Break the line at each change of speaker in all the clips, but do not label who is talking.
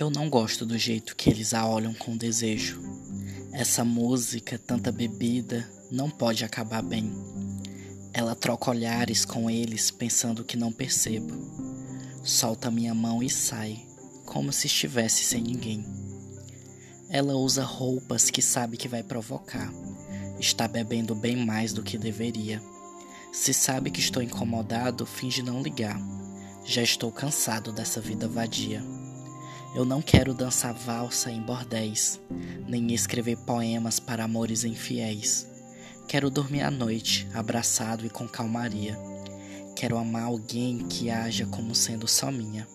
Eu não gosto do jeito que eles a olham com desejo. Essa música, tanta bebida, não pode acabar bem. Ela troca olhares com eles, pensando que não percebo. Solta minha mão e sai, como se estivesse sem ninguém. Ela usa roupas que sabe que vai provocar. Está bebendo bem mais do que deveria. Se sabe que estou incomodado, finge não ligar. Já estou cansado dessa vida vadia. Eu não quero dançar valsa em bordéis, nem escrever poemas para amores infiéis. Quero dormir à noite, abraçado e com calmaria. Quero amar alguém que haja como sendo só minha.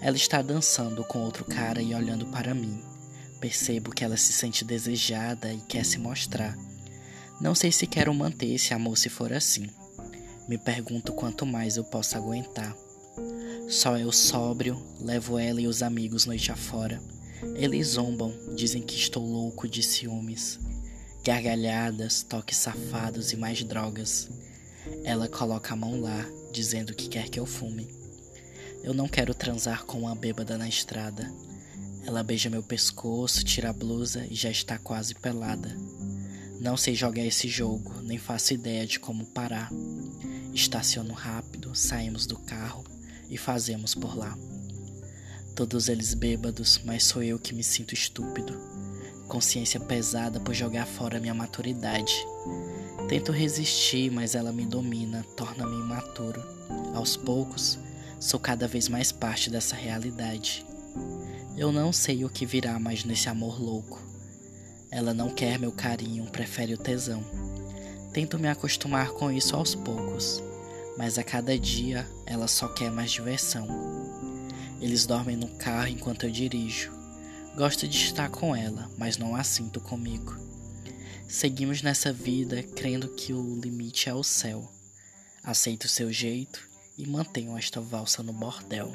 Ela está dançando com outro cara e olhando para mim. Percebo que ela se sente desejada e quer se mostrar. Não sei se quero manter esse amor se for assim. Me pergunto quanto mais eu posso aguentar. Só eu sóbrio, levo ela e os amigos noite afora. Eles zombam, dizem que estou louco de ciúmes gargalhadas, toques safados e mais drogas. Ela coloca a mão lá, dizendo que quer que eu fume. Eu não quero transar com uma bêbada na estrada. Ela beija meu pescoço, tira a blusa e já está quase pelada. Não sei jogar esse jogo, nem faço ideia de como parar. Estaciono rápido, saímos do carro e fazemos por lá. Todos eles bêbados, mas sou eu que me sinto estúpido consciência pesada por jogar fora minha maturidade. Tento resistir, mas ela me domina, torna-me imaturo. Aos poucos, sou cada vez mais parte dessa realidade. Eu não sei o que virá mais nesse amor louco. Ela não quer meu carinho, prefere o tesão. Tento me acostumar com isso aos poucos, mas a cada dia ela só quer mais diversão. Eles dormem no carro enquanto eu dirijo. Gosto de estar com ela, mas não a sinto comigo. Seguimos nessa vida crendo que o limite é o céu. Aceito o seu jeito e mantenho esta valsa no bordel.